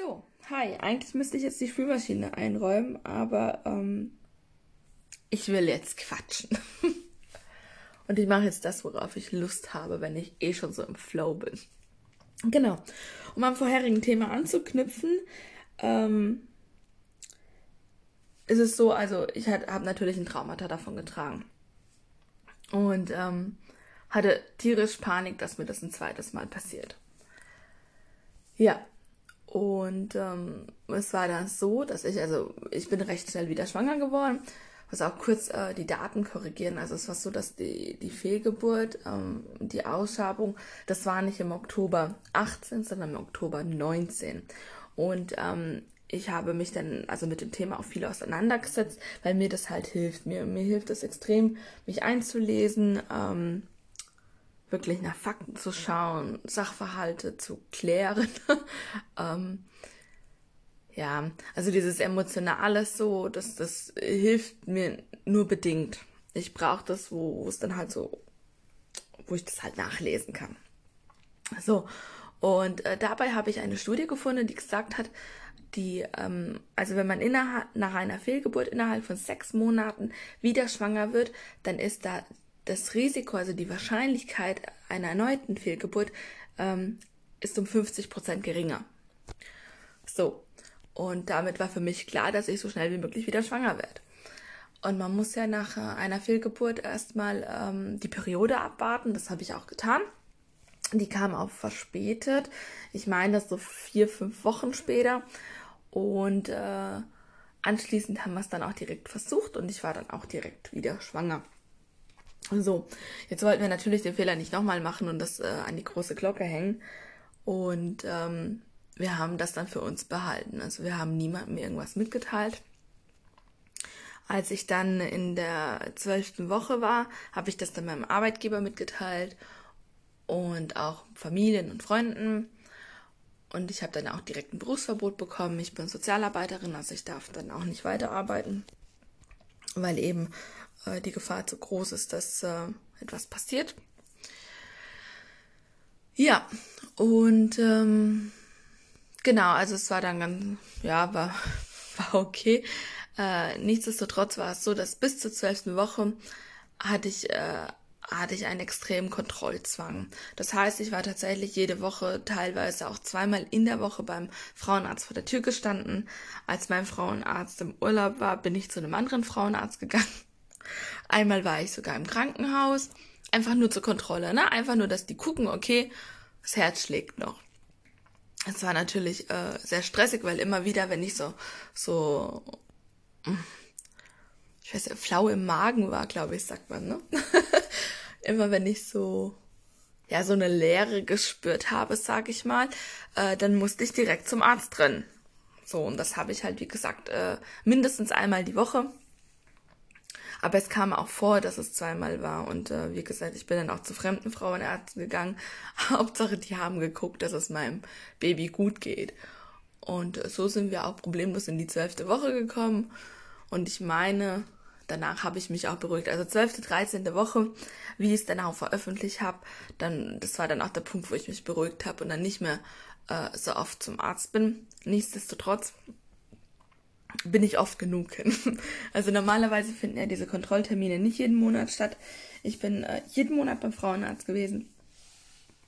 So, hi. Eigentlich müsste ich jetzt die Spülmaschine einräumen, aber ähm, ich will jetzt quatschen. Und ich mache jetzt das, worauf ich Lust habe, wenn ich eh schon so im Flow bin. Genau. Um am vorherigen Thema anzuknüpfen, ähm, ist es so, also ich habe natürlich ein Traumata davon getragen. Und ähm, hatte tierisch Panik, dass mir das ein zweites Mal passiert. Ja, und ähm, es war dann so, dass ich, also ich bin recht schnell wieder schwanger geworden. Ich muss auch kurz äh, die Daten korrigieren. Also es war so, dass die, die Fehlgeburt, ähm, die Ausschabung, das war nicht im Oktober 18, sondern im Oktober 19. Und ähm, ich habe mich dann also mit dem Thema auch viel auseinandergesetzt, weil mir das halt hilft. Mir, mir hilft es extrem, mich einzulesen, ähm, wirklich nach Fakten zu schauen, Sachverhalte zu klären. ähm, ja, also dieses Emotionale so, das, das hilft mir nur bedingt. Ich brauche das, wo, es dann halt so, wo ich das halt nachlesen kann. So, und äh, dabei habe ich eine Studie gefunden, die gesagt hat, die, ähm, also wenn man innerhalb, nach einer Fehlgeburt innerhalb von sechs Monaten wieder schwanger wird, dann ist da das Risiko, also die Wahrscheinlichkeit einer erneuten Fehlgeburt, ähm, ist um 50 Prozent geringer. So. Und damit war für mich klar, dass ich so schnell wie möglich wieder schwanger werde. Und man muss ja nach äh, einer Fehlgeburt erstmal ähm, die Periode abwarten. Das habe ich auch getan. Die kam auch verspätet. Ich meine, das so vier, fünf Wochen später. Und äh, anschließend haben wir es dann auch direkt versucht und ich war dann auch direkt wieder schwanger. So, jetzt wollten wir natürlich den Fehler nicht nochmal machen und das äh, an die große Glocke hängen. Und ähm, wir haben das dann für uns behalten. Also wir haben niemandem irgendwas mitgeteilt. Als ich dann in der zwölften Woche war, habe ich das dann meinem Arbeitgeber mitgeteilt und auch Familien und Freunden. Und ich habe dann auch direkt ein Berufsverbot bekommen. Ich bin Sozialarbeiterin, also ich darf dann auch nicht weiterarbeiten, weil eben äh, die Gefahr zu groß ist, dass äh, etwas passiert. Ja, und ähm, genau, also es war dann ganz, ja, war, war okay. Äh, nichtsdestotrotz war es so, dass bis zur zwölften Woche hatte ich äh, hatte ich einen extremen Kontrollzwang. Das heißt, ich war tatsächlich jede Woche, teilweise auch zweimal in der Woche beim Frauenarzt vor der Tür gestanden. Als mein Frauenarzt im Urlaub war, bin ich zu einem anderen Frauenarzt gegangen. Einmal war ich sogar im Krankenhaus. Einfach nur zur Kontrolle, ne? Einfach nur, dass die gucken, okay, das Herz schlägt noch. Es war natürlich äh, sehr stressig, weil immer wieder, wenn ich so, so, ich weiß ja, flau im Magen war, glaube ich, sagt man, ne? immer wenn ich so ja so eine Leere gespürt habe, sag ich mal, äh, dann musste ich direkt zum Arzt drin. So und das habe ich halt wie gesagt äh, mindestens einmal die Woche. Aber es kam auch vor, dass es zweimal war. Und äh, wie gesagt, ich bin dann auch zu fremden Frauenärzten gegangen. Hauptsache, die haben geguckt, dass es meinem Baby gut geht. Und äh, so sind wir auch problemlos in die zwölfte Woche gekommen. Und ich meine, danach habe ich mich auch beruhigt. Also 12., 13. Woche, wie ich es dann auch veröffentlicht habe, dann, das war dann auch der Punkt, wo ich mich beruhigt habe und dann nicht mehr äh, so oft zum Arzt bin. Nichtsdestotrotz bin ich oft genug hin. Also normalerweise finden ja diese Kontrolltermine nicht jeden Monat statt. Ich bin äh, jeden Monat beim Frauenarzt gewesen.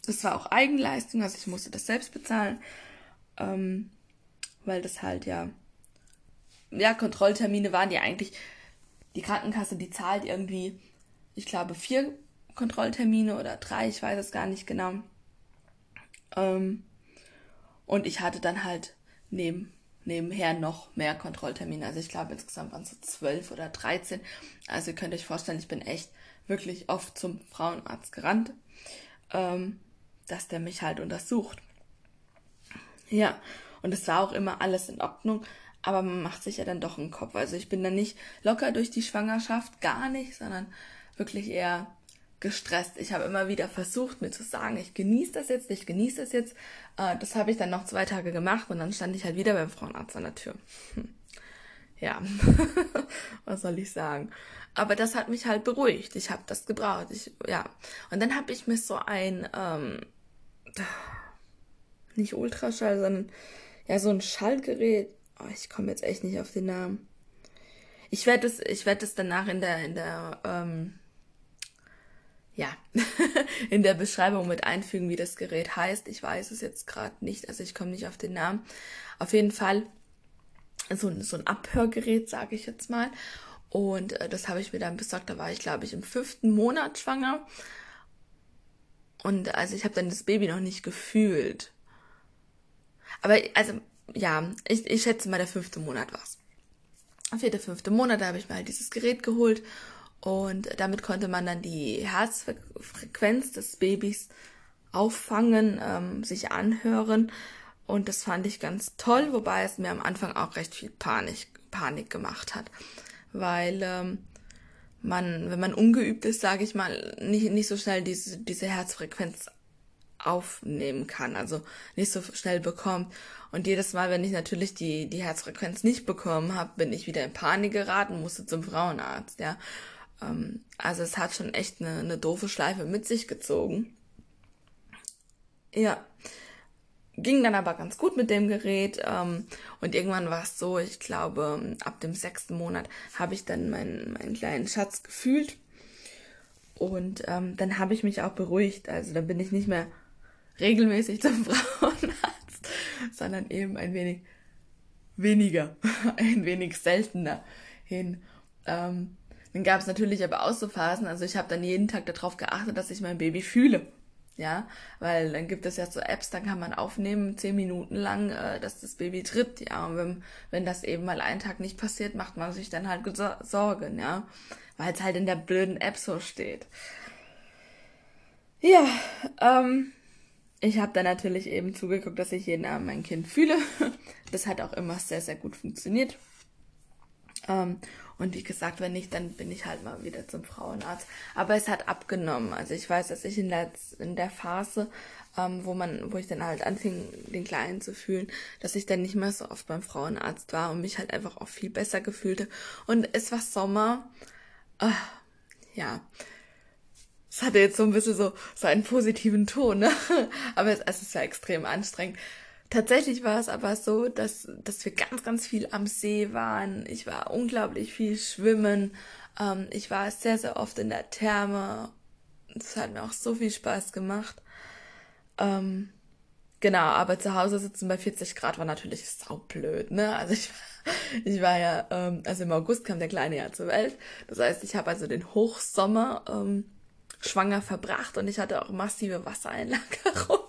Das war auch Eigenleistung, also ich musste das selbst bezahlen, ähm, weil das halt ja, ja, Kontrolltermine waren ja eigentlich die Krankenkasse, die zahlt irgendwie, ich glaube, vier Kontrolltermine oder drei, ich weiß es gar nicht genau. Ähm, und ich hatte dann halt neben, nebenher noch mehr Kontrolltermine. Also ich glaube, insgesamt waren es so zwölf oder dreizehn. Also ihr könnt euch vorstellen, ich bin echt wirklich oft zum Frauenarzt gerannt, ähm, dass der mich halt untersucht. Ja, und es war auch immer alles in Ordnung aber man macht sich ja dann doch einen Kopf. Also ich bin dann nicht locker durch die Schwangerschaft, gar nicht, sondern wirklich eher gestresst. Ich habe immer wieder versucht, mir zu sagen, ich genieße das jetzt, ich genieße das jetzt. Äh, das habe ich dann noch zwei Tage gemacht und dann stand ich halt wieder beim Frauenarzt an der Tür. Hm. Ja, was soll ich sagen? Aber das hat mich halt beruhigt. Ich habe das gebraucht. Ich, ja. Und dann habe ich mir so ein, ähm, nicht Ultraschall, sondern ja, so ein Schaltgerät. Oh, ich komme jetzt echt nicht auf den Namen. Ich werde es, ich werde es danach in der, in der, ähm, ja, in der Beschreibung mit einfügen, wie das Gerät heißt. Ich weiß es jetzt gerade nicht, also ich komme nicht auf den Namen. Auf jeden Fall so, so ein Abhörgerät, sage ich jetzt mal. Und äh, das habe ich mir dann besorgt. Da war ich, glaube ich, im fünften Monat schwanger. Und also ich habe dann das Baby noch nicht gefühlt. Aber also, ja, ich, ich schätze mal, der fünfte Monat war's. Vierte, fünfte Monat, da habe ich mir halt dieses Gerät geholt. Und damit konnte man dann die Herzfrequenz des Babys auffangen, ähm, sich anhören. Und das fand ich ganz toll, wobei es mir am Anfang auch recht viel Panik, Panik gemacht hat. Weil ähm, man, wenn man ungeübt ist, sage ich mal, nicht, nicht so schnell diese, diese Herzfrequenz aufnehmen kann, also nicht so schnell bekommt. Und jedes Mal, wenn ich natürlich die, die Herzfrequenz nicht bekommen habe, bin ich wieder in Panik geraten, musste zum Frauenarzt, ja. Ähm, also es hat schon echt eine, eine doofe Schleife mit sich gezogen. Ja. Ging dann aber ganz gut mit dem Gerät. Ähm, und irgendwann war es so, ich glaube, ab dem sechsten Monat habe ich dann meinen, meinen kleinen Schatz gefühlt. Und ähm, dann habe ich mich auch beruhigt. Also dann bin ich nicht mehr regelmäßig zum Frauenarzt, sondern eben ein wenig weniger, ein wenig seltener hin. Ähm, dann gab es natürlich aber auch so Phasen, also ich habe dann jeden Tag darauf geachtet, dass ich mein Baby fühle. Ja, weil dann gibt es ja so Apps, dann kann man aufnehmen, zehn Minuten lang, äh, dass das Baby tritt, ja. Und wenn, wenn das eben mal einen Tag nicht passiert, macht man sich dann halt Sorgen, ja. Weil es halt in der blöden App so steht. Ja, ähm, ich habe dann natürlich eben zugeguckt, dass ich jeden Abend mein Kind fühle. Das hat auch immer sehr, sehr gut funktioniert. Ähm, und wie gesagt, wenn nicht, dann bin ich halt mal wieder zum Frauenarzt. Aber es hat abgenommen. Also ich weiß, dass ich in der, in der Phase, ähm, wo man, wo ich dann halt anfing, den Kleinen zu fühlen, dass ich dann nicht mehr so oft beim Frauenarzt war und mich halt einfach auch viel besser gefühlte. Und es war Sommer. Äh, ja. Es hatte jetzt so ein bisschen so, so einen positiven Ton, ne? Aber es, es ist ja extrem anstrengend. Tatsächlich war es aber so, dass, dass wir ganz, ganz viel am See waren. Ich war unglaublich viel schwimmen. Ähm, ich war sehr, sehr oft in der Therme. Das hat mir auch so viel Spaß gemacht. Ähm, genau, aber zu Hause sitzen bei 40 Grad war natürlich saublöd, ne? Also ich, ich war ja, ähm, also im August kam der Kleine ja zur Welt. Das heißt, ich habe also den Hochsommer ähm, schwanger verbracht und ich hatte auch massive Wassereinlagerung.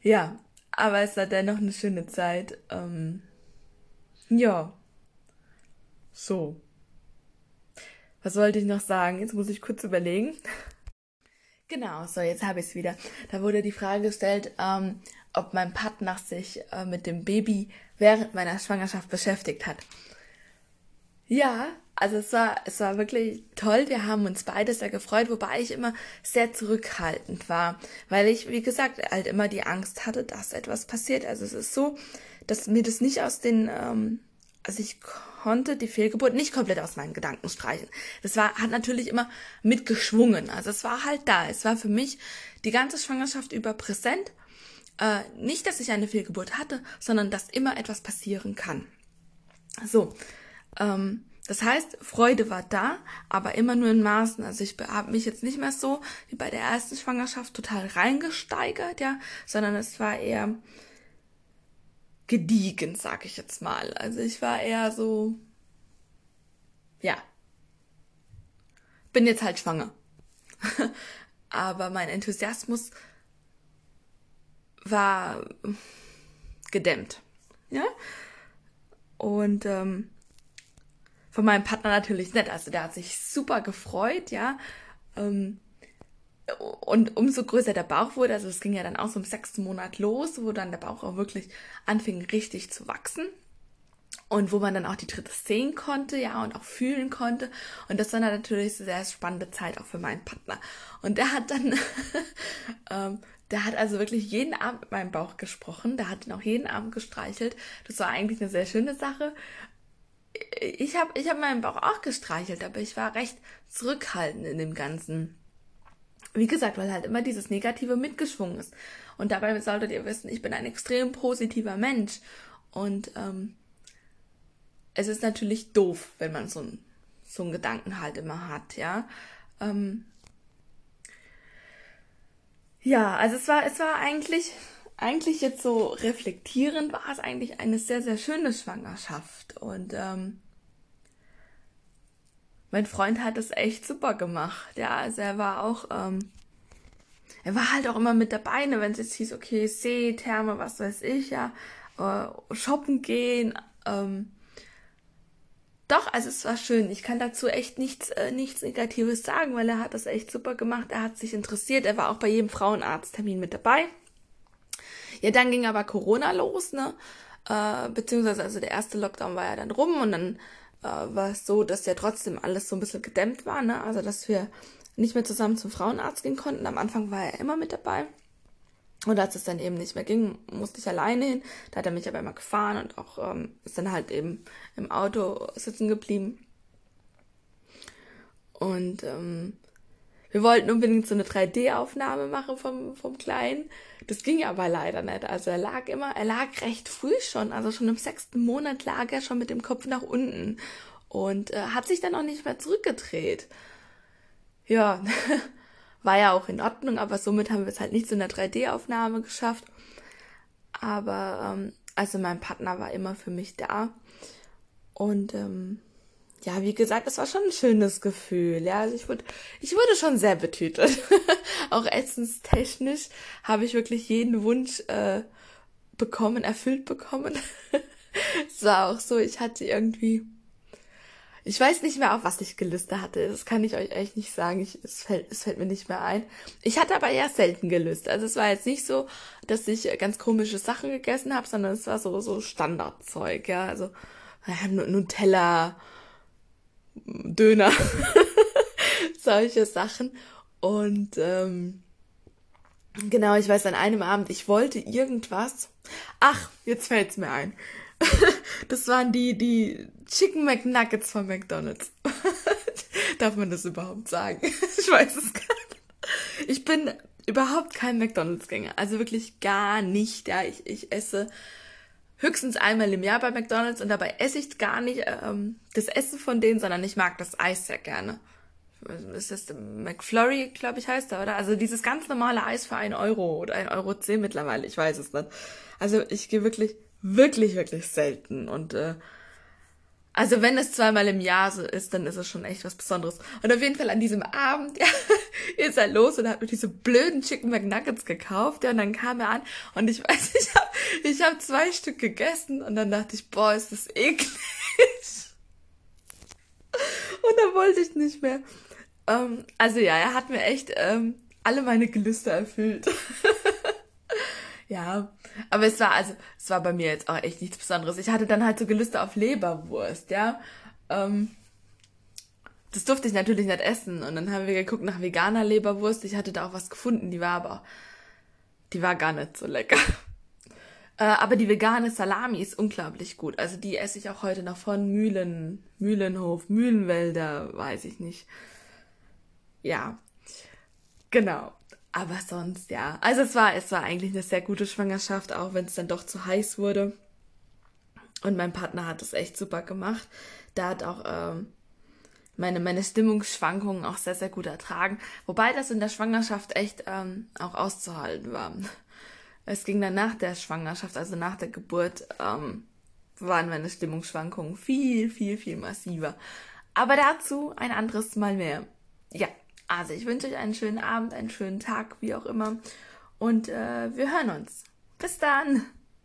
Ja, aber es war dennoch eine schöne Zeit. Ähm, ja. So. Was wollte ich noch sagen? Jetzt muss ich kurz überlegen. Genau, so, jetzt habe ich es wieder. Da wurde die Frage gestellt, ähm, ob mein Partner sich äh, mit dem Baby während meiner Schwangerschaft beschäftigt hat. Ja, also es war, es war wirklich toll. Wir haben uns beide sehr gefreut, wobei ich immer sehr zurückhaltend war, weil ich, wie gesagt, halt immer die Angst hatte, dass etwas passiert. Also es ist so, dass mir das nicht aus den, ähm, also ich konnte die Fehlgeburt nicht komplett aus meinen Gedanken streichen. Das war, hat natürlich immer mitgeschwungen. Also es war halt da. Es war für mich die ganze Schwangerschaft über präsent. Äh, nicht, dass ich eine Fehlgeburt hatte, sondern dass immer etwas passieren kann. So. Ähm, das heißt, Freude war da, aber immer nur in Maßen. Also ich habe mich jetzt nicht mehr so wie bei der ersten Schwangerschaft total reingesteigert, ja, sondern es war eher gediegen, sag ich jetzt mal. Also ich war eher so, ja, bin jetzt halt schwanger. aber mein Enthusiasmus war gedämmt, ja. Und ähm, von meinem Partner natürlich nicht. Also der hat sich super gefreut, ja. Ähm, und umso größer der Bauch wurde, also es ging ja dann auch so im sechsten Monat los, wo dann der Bauch auch wirklich anfing richtig zu wachsen. Und wo man dann auch die Dritte sehen konnte, ja, und auch fühlen konnte. Und das war natürlich eine sehr spannende Zeit auch für meinen Partner. Und der hat dann, ähm, der hat also wirklich jeden Abend mit meinem Bauch gesprochen. Der hat ihn auch jeden Abend gestreichelt. Das war eigentlich eine sehr schöne Sache ich habe ich hab meinen Bauch auch gestreichelt, aber ich war recht zurückhaltend in dem Ganzen. wie gesagt, weil halt immer dieses Negative mitgeschwungen ist. Und dabei solltet ihr wissen, ich bin ein extrem positiver Mensch. Und ähm, es ist natürlich doof, wenn man so, ein, so einen Gedanken halt immer hat, ja. Ähm, ja, also es war, es war eigentlich, eigentlich jetzt so reflektierend war es eigentlich eine sehr, sehr schöne Schwangerschaft. Und ähm, mein Freund hat es echt super gemacht. Ja, also er war auch, ähm, er war halt auch immer mit dabei, ne, wenn es jetzt hieß, okay, See, Therme, was weiß ich, ja, äh, shoppen gehen. Ähm, doch, also es war schön. Ich kann dazu echt nichts, äh, nichts Negatives sagen, weil er hat das echt super gemacht. Er hat sich interessiert. Er war auch bei jedem Frauenarzttermin mit dabei. Ja, dann ging aber Corona los, ne? Äh, beziehungsweise also der erste Lockdown war ja dann rum und dann äh, war es so, dass ja trotzdem alles so ein bisschen gedämmt war, ne? Also dass wir nicht mehr zusammen zum Frauenarzt gehen konnten. Am Anfang war er immer mit dabei. Und als es dann eben nicht mehr ging, musste ich alleine hin. Da hat er mich aber immer gefahren und auch ähm, ist dann halt eben im Auto sitzen geblieben. Und ähm, wir wollten unbedingt so eine 3D-Aufnahme machen vom, vom Kleinen. Das ging aber leider nicht. Also er lag immer, er lag recht früh schon, also schon im sechsten Monat lag er schon mit dem Kopf nach unten und äh, hat sich dann auch nicht mehr zurückgedreht. Ja, war ja auch in Ordnung, aber somit haben wir es halt nicht zu einer 3D-Aufnahme geschafft. Aber ähm, also mein Partner war immer für mich da. Und ähm, ja, wie gesagt, es war schon ein schönes Gefühl. Ja, also ich wurde, ich wurde schon sehr betütelt. auch essenstechnisch habe ich wirklich jeden Wunsch äh, bekommen, erfüllt bekommen. es war auch so, ich hatte irgendwie, ich weiß nicht mehr, auf was ich Gelüste hatte. Das kann ich euch echt nicht sagen. Ich, es, fällt, es fällt mir nicht mehr ein. Ich hatte aber eher selten Gelüste. Also es war jetzt nicht so, dass ich ganz komische Sachen gegessen habe, sondern es war so, so Standardzeug, ja. Also Nutella, Döner, solche Sachen. Und ähm, genau, ich weiß an einem Abend, ich wollte irgendwas. Ach, jetzt fällt's mir ein. das waren die, die Chicken McNuggets von McDonald's. Darf man das überhaupt sagen? ich weiß es gar nicht. Ich bin überhaupt kein McDonald's-Gänger. Also wirklich gar nicht. Ja, ich, ich esse höchstens einmal im Jahr bei McDonald's und dabei esse ich gar nicht ähm, das Essen von denen, sondern ich mag das Eis sehr gerne. Ist das McFlurry, glaube ich, heißt er, oder? Also dieses ganz normale Eis für ein Euro oder ein Euro zehn mittlerweile, ich weiß es nicht. Also ich gehe wirklich, wirklich, wirklich selten und äh, also wenn es zweimal im Jahr so ist, dann ist es schon echt was Besonderes. Und auf jeden Fall an diesem Abend, ja, ist er los und hat mir diese blöden Chicken McNuggets gekauft. Ja, und dann kam er an und ich weiß, ich habe ich hab zwei Stück gegessen und dann dachte ich, boah, ist das eklig. Und dann wollte ich nicht mehr. Ähm, also ja, er hat mir echt ähm, alle meine Gelüste erfüllt. Ja, aber es war also, es war bei mir jetzt auch echt nichts Besonderes. Ich hatte dann halt so Gelüste auf Leberwurst, ja. Ähm, das durfte ich natürlich nicht essen. Und dann haben wir geguckt nach veganer Leberwurst. Ich hatte da auch was gefunden, die war aber, die war gar nicht so lecker. Äh, aber die vegane Salami ist unglaublich gut. Also die esse ich auch heute noch von Mühlen, Mühlenhof, Mühlenwälder, weiß ich nicht. Ja, genau. Aber sonst, ja. Also es war, es war eigentlich eine sehr gute Schwangerschaft, auch wenn es dann doch zu heiß wurde. Und mein Partner hat es echt super gemacht. Da hat auch ähm, meine, meine Stimmungsschwankungen auch sehr, sehr gut ertragen. Wobei das in der Schwangerschaft echt ähm, auch auszuhalten war. Es ging dann nach der Schwangerschaft, also nach der Geburt, ähm, waren meine Stimmungsschwankungen viel, viel, viel massiver. Aber dazu ein anderes Mal mehr. Ja, also ich wünsche euch einen schönen Abend, einen schönen Tag, wie auch immer. Und äh, wir hören uns. Bis dann.